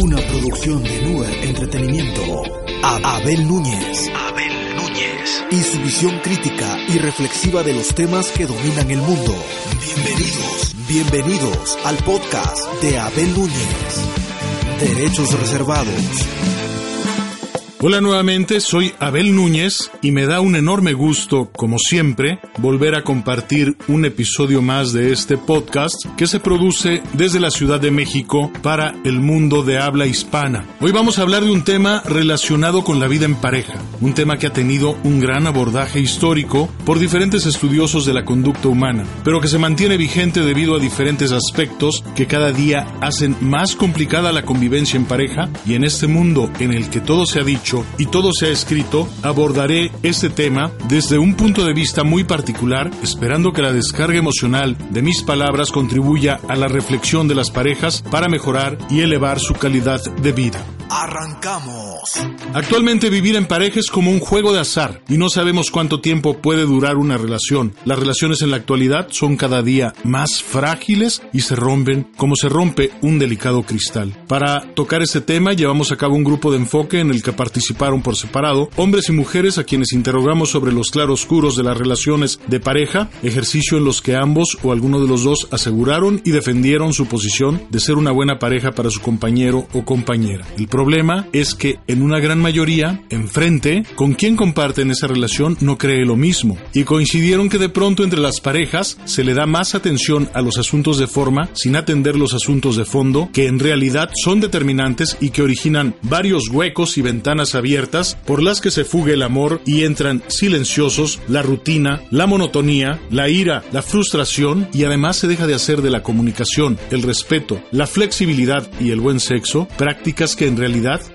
Una producción de Nuer Entretenimiento. Abel Núñez. Abel Núñez. Y su visión crítica y reflexiva de los temas que dominan el mundo. Bienvenidos. Bienvenidos al podcast de Abel Núñez. Derechos reservados. Hola nuevamente, soy Abel Núñez y me da un enorme gusto, como siempre, volver a compartir un episodio más de este podcast que se produce desde la Ciudad de México para el mundo de habla hispana. Hoy vamos a hablar de un tema relacionado con la vida en pareja, un tema que ha tenido un gran abordaje histórico por diferentes estudiosos de la conducta humana, pero que se mantiene vigente debido a diferentes aspectos que cada día hacen más complicada la convivencia en pareja y en este mundo en el que todo se ha dicho y todo se ha escrito, abordaré este tema desde un punto de vista muy particular, esperando que la descarga emocional de mis palabras contribuya a la reflexión de las parejas para mejorar y elevar su calidad de vida. Arrancamos. Actualmente vivir en pareja es como un juego de azar y no sabemos cuánto tiempo puede durar una relación. Las relaciones en la actualidad son cada día más frágiles y se rompen como se rompe un delicado cristal. Para tocar este tema llevamos a cabo un grupo de enfoque en el que participaron por separado hombres y mujeres a quienes interrogamos sobre los claroscuros de las relaciones de pareja, ejercicio en los que ambos o alguno de los dos aseguraron y defendieron su posición de ser una buena pareja para su compañero o compañera. Problema es que en una gran mayoría, enfrente, con quien comparten esa relación no cree lo mismo. Y coincidieron que de pronto entre las parejas se le da más atención a los asuntos de forma sin atender los asuntos de fondo, que en realidad son determinantes y que originan varios huecos y ventanas abiertas por las que se fuga el amor y entran silenciosos la rutina, la monotonía, la ira, la frustración y además se deja de hacer de la comunicación, el respeto, la flexibilidad y el buen sexo prácticas que en realidad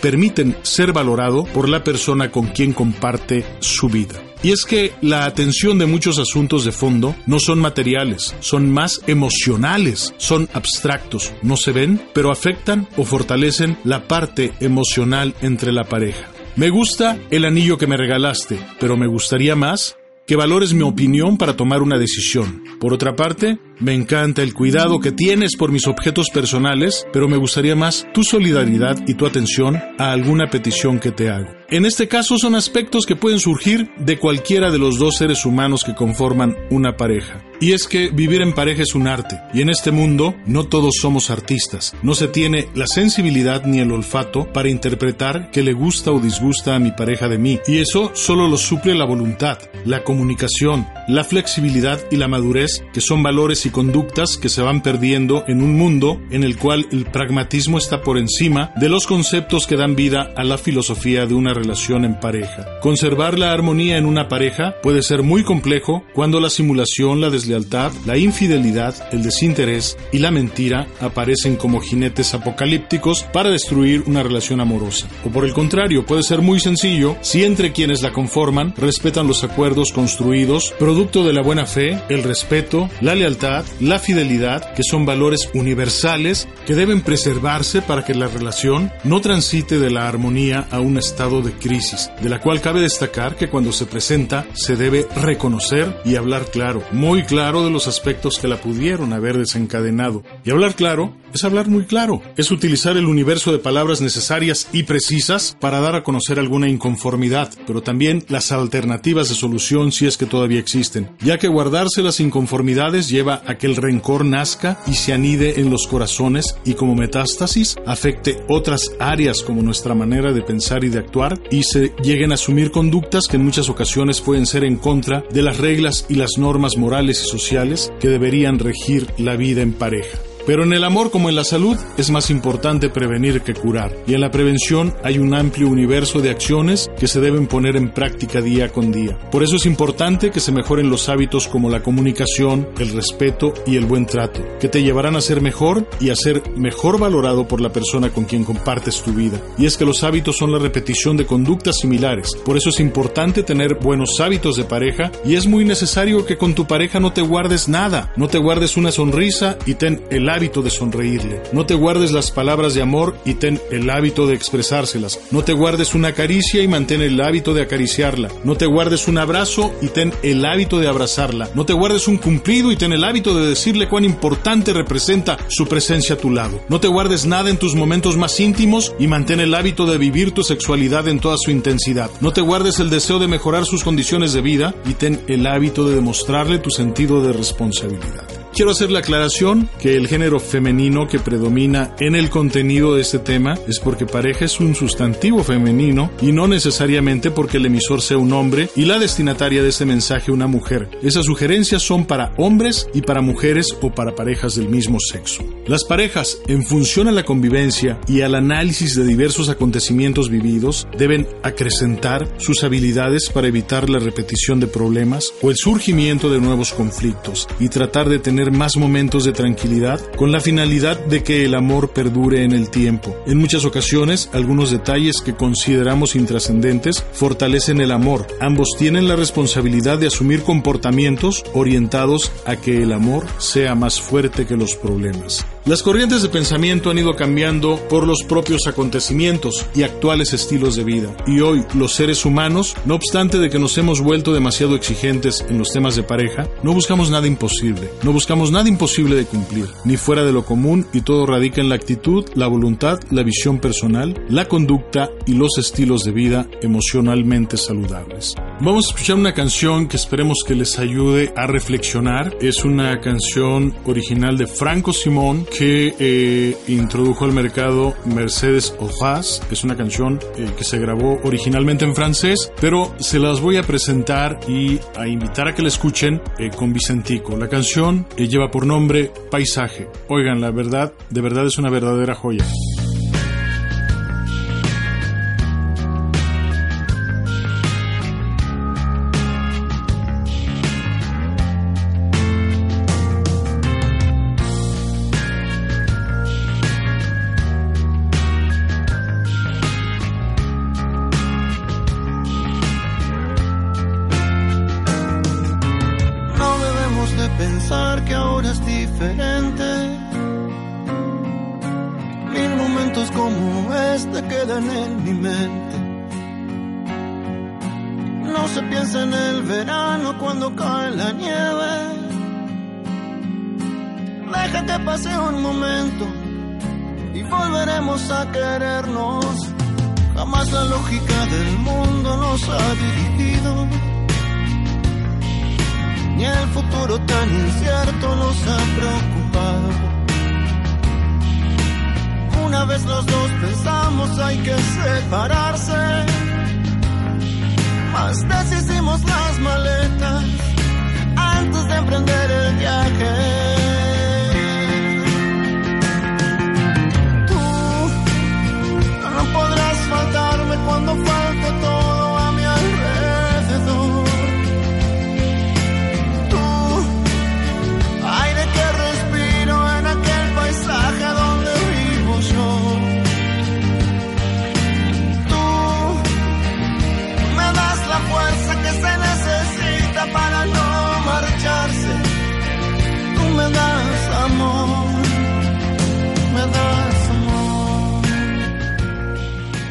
permiten ser valorado por la persona con quien comparte su vida. Y es que la atención de muchos asuntos de fondo no son materiales, son más emocionales, son abstractos, no se ven, pero afectan o fortalecen la parte emocional entre la pareja. Me gusta el anillo que me regalaste, pero me gustaría más que valores mi opinión para tomar una decisión. Por otra parte, me encanta el cuidado que tienes por mis objetos personales, pero me gustaría más tu solidaridad y tu atención a alguna petición que te hago. En este caso son aspectos que pueden surgir de cualquiera de los dos seres humanos que conforman una pareja. Y es que vivir en pareja es un arte, y en este mundo no todos somos artistas. No se tiene la sensibilidad ni el olfato para interpretar qué le gusta o disgusta a mi pareja de mí, y eso solo lo suple la voluntad, la comunicación, la flexibilidad y la madurez, que son valores y conductas que se van perdiendo en un mundo en el cual el pragmatismo está por encima de los conceptos que dan vida a la filosofía de una relación en pareja. Conservar la armonía en una pareja puede ser muy complejo cuando la simulación, la deslealtad, la infidelidad, el desinterés y la mentira aparecen como jinetes apocalípticos para destruir una relación amorosa. O por el contrario, puede ser muy sencillo si entre quienes la conforman respetan los acuerdos construidos, producto de la buena fe, el respeto, la lealtad, la fidelidad, que son valores universales que deben preservarse para que la relación no transite de la armonía a un estado de crisis, de la cual cabe destacar que cuando se presenta se debe reconocer y hablar claro, muy claro de los aspectos que la pudieron haber desencadenado. Y hablar claro es hablar muy claro, es utilizar el universo de palabras necesarias y precisas para dar a conocer alguna inconformidad, pero también las alternativas de solución si es que todavía existen, ya que guardarse las inconformidades lleva a que el rencor nazca y se anide en los corazones y como metástasis afecte otras áreas como nuestra manera de pensar y de actuar y se lleguen a asumir conductas que en muchas ocasiones pueden ser en contra de las reglas y las normas morales y sociales que deberían regir la vida en pareja. Pero en el amor como en la salud es más importante prevenir que curar. Y en la prevención hay un amplio universo de acciones que se deben poner en práctica día con día. Por eso es importante que se mejoren los hábitos como la comunicación, el respeto y el buen trato, que te llevarán a ser mejor y a ser mejor valorado por la persona con quien compartes tu vida. Y es que los hábitos son la repetición de conductas similares. Por eso es importante tener buenos hábitos de pareja y es muy necesario que con tu pareja no te guardes nada, no te guardes una sonrisa y ten el hábito de sonreírle. No te guardes las palabras de amor y ten el hábito de expresárselas. No te guardes una caricia y mantén el hábito de acariciarla. No te guardes un abrazo y ten el hábito de abrazarla. No te guardes un cumplido y ten el hábito de decirle cuán importante representa su presencia a tu lado. No te guardes nada en tus momentos más íntimos y mantén el hábito de vivir tu sexualidad en toda su intensidad. No te guardes el deseo de mejorar sus condiciones de vida y ten el hábito de demostrarle tu sentido de responsabilidad. Quiero hacer la aclaración que el género femenino que predomina en el contenido de este tema es porque pareja es un sustantivo femenino y no necesariamente porque el emisor sea un hombre y la destinataria de este mensaje una mujer. Esas sugerencias son para hombres y para mujeres o para parejas del mismo sexo. Las parejas, en función a la convivencia y al análisis de diversos acontecimientos vividos, deben acrecentar sus habilidades para evitar la repetición de problemas o el surgimiento de nuevos conflictos y tratar de tener más momentos de tranquilidad con la finalidad de que el amor perdure en el tiempo. En muchas ocasiones, algunos detalles que consideramos intrascendentes fortalecen el amor. Ambos tienen la responsabilidad de asumir comportamientos orientados a que el amor sea más fuerte que los problemas. Las corrientes de pensamiento han ido cambiando por los propios acontecimientos y actuales estilos de vida. Y hoy los seres humanos, no obstante de que nos hemos vuelto demasiado exigentes en los temas de pareja, no buscamos nada imposible, no buscamos nada imposible de cumplir, ni fuera de lo común y todo radica en la actitud, la voluntad, la visión personal, la conducta y los estilos de vida emocionalmente saludables. Vamos a escuchar una canción que esperemos que les ayude a reflexionar. Es una canción original de Franco Simón que eh, introdujo al mercado Mercedes Ojaz. Es una canción eh, que se grabó originalmente en francés, pero se las voy a presentar y a invitar a que la escuchen eh, con Vicentico. La canción lleva por nombre Paisaje. Oigan, la verdad, de verdad es una verdadera joya. diferente. Mil momentos como este quedan en mi mente. No se piensa en el verano cuando cae la nieve. Deja que pase un momento y volveremos a querernos. Jamás la lógica del mundo nos ha dirigido ni el futuro tan incierto nos ha preocupado. Una vez los dos pensamos hay que separarse, mas deshicimos las maletas antes de emprender el viaje.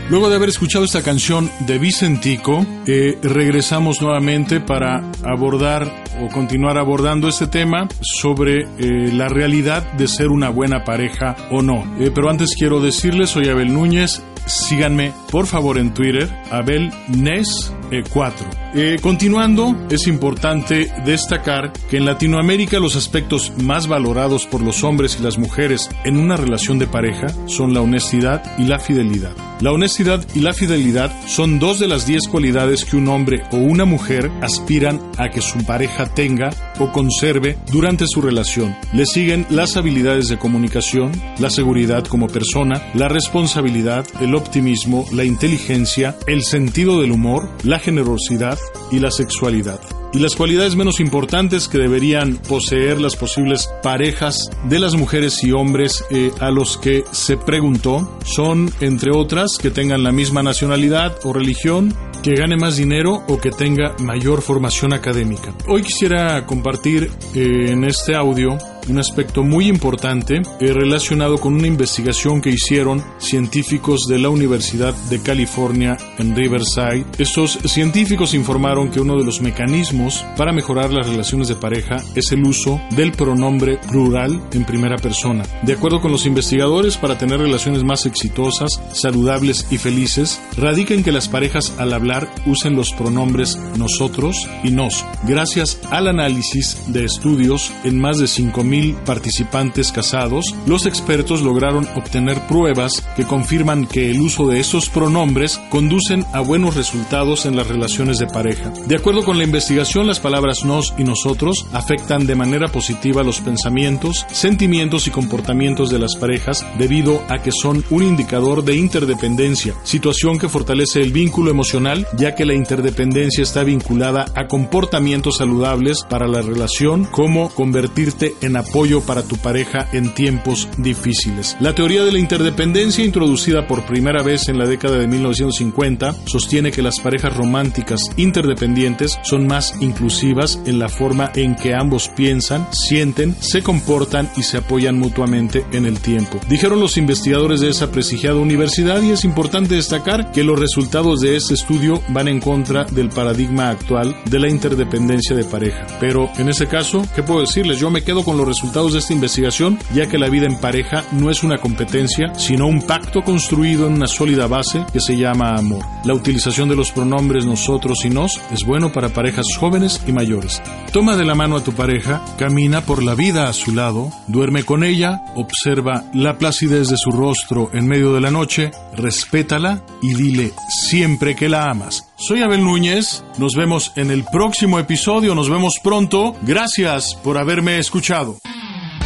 Luego de haber escuchado esta canción de Vicentico, eh, regresamos nuevamente para abordar o continuar abordando este tema sobre eh, la realidad de ser una buena pareja o no. Eh, pero antes quiero decirles, soy Abel Núñez, síganme por favor en Twitter, Abel Nes 4. Eh, continuando, es importante destacar que en Latinoamérica los aspectos más valorados por los hombres y las mujeres en una relación de pareja son la honestidad y la fidelidad. La honestidad y la fidelidad son dos de las diez cualidades que un hombre o una mujer aspiran a que su pareja tenga o conserve durante su relación. Le siguen las habilidades de comunicación, la seguridad como persona, la responsabilidad, el optimismo, la inteligencia, el sentido del humor, la generosidad, y la sexualidad. Y las cualidades menos importantes que deberían poseer las posibles parejas de las mujeres y hombres eh, a los que se preguntó son, entre otras, que tengan la misma nacionalidad o religión, que gane más dinero o que tenga mayor formación académica. Hoy quisiera compartir eh, en este audio un aspecto muy importante relacionado con una investigación que hicieron científicos de la Universidad de California en Riverside. Estos científicos informaron que uno de los mecanismos para mejorar las relaciones de pareja es el uso del pronombre plural en primera persona. De acuerdo con los investigadores, para tener relaciones más exitosas, saludables y felices, radica en que las parejas al hablar usen los pronombres nosotros y nos. Gracias al análisis de estudios en más de 5.000 participantes casados, los expertos lograron obtener pruebas que confirman que el uso de esos pronombres conducen a buenos resultados en las relaciones de pareja. De acuerdo con la investigación, las palabras nos y nosotros afectan de manera positiva los pensamientos, sentimientos y comportamientos de las parejas debido a que son un indicador de interdependencia, situación que fortalece el vínculo emocional ya que la interdependencia está vinculada a comportamientos saludables para la relación como convertirte en apoyo para tu pareja en tiempos difíciles. La teoría de la interdependencia introducida por primera vez en la década de 1950 sostiene que las parejas románticas interdependientes son más inclusivas en la forma en que ambos piensan, sienten, se comportan y se apoyan mutuamente en el tiempo. Dijeron los investigadores de esa prestigiada universidad y es importante destacar que los resultados de este estudio van en contra del paradigma actual de la interdependencia de pareja. Pero en ese caso, ¿qué puedo decirles? Yo me quedo con los resultados de esta investigación, ya que la vida en pareja no es una competencia, sino un pacto construido en una sólida base que se llama amor. La utilización de los pronombres nosotros y nos es bueno para parejas jóvenes y mayores. Toma de la mano a tu pareja, camina por la vida a su lado, duerme con ella, observa la placidez de su rostro en medio de la noche, respétala y dile siempre que la amas. Soy Abel Núñez, nos vemos en el próximo episodio, nos vemos pronto, gracias por haberme escuchado.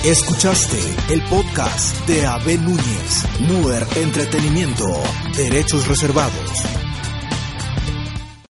Escuchaste el podcast de Abel Núñez, Muer Entretenimiento, Derechos Reservados.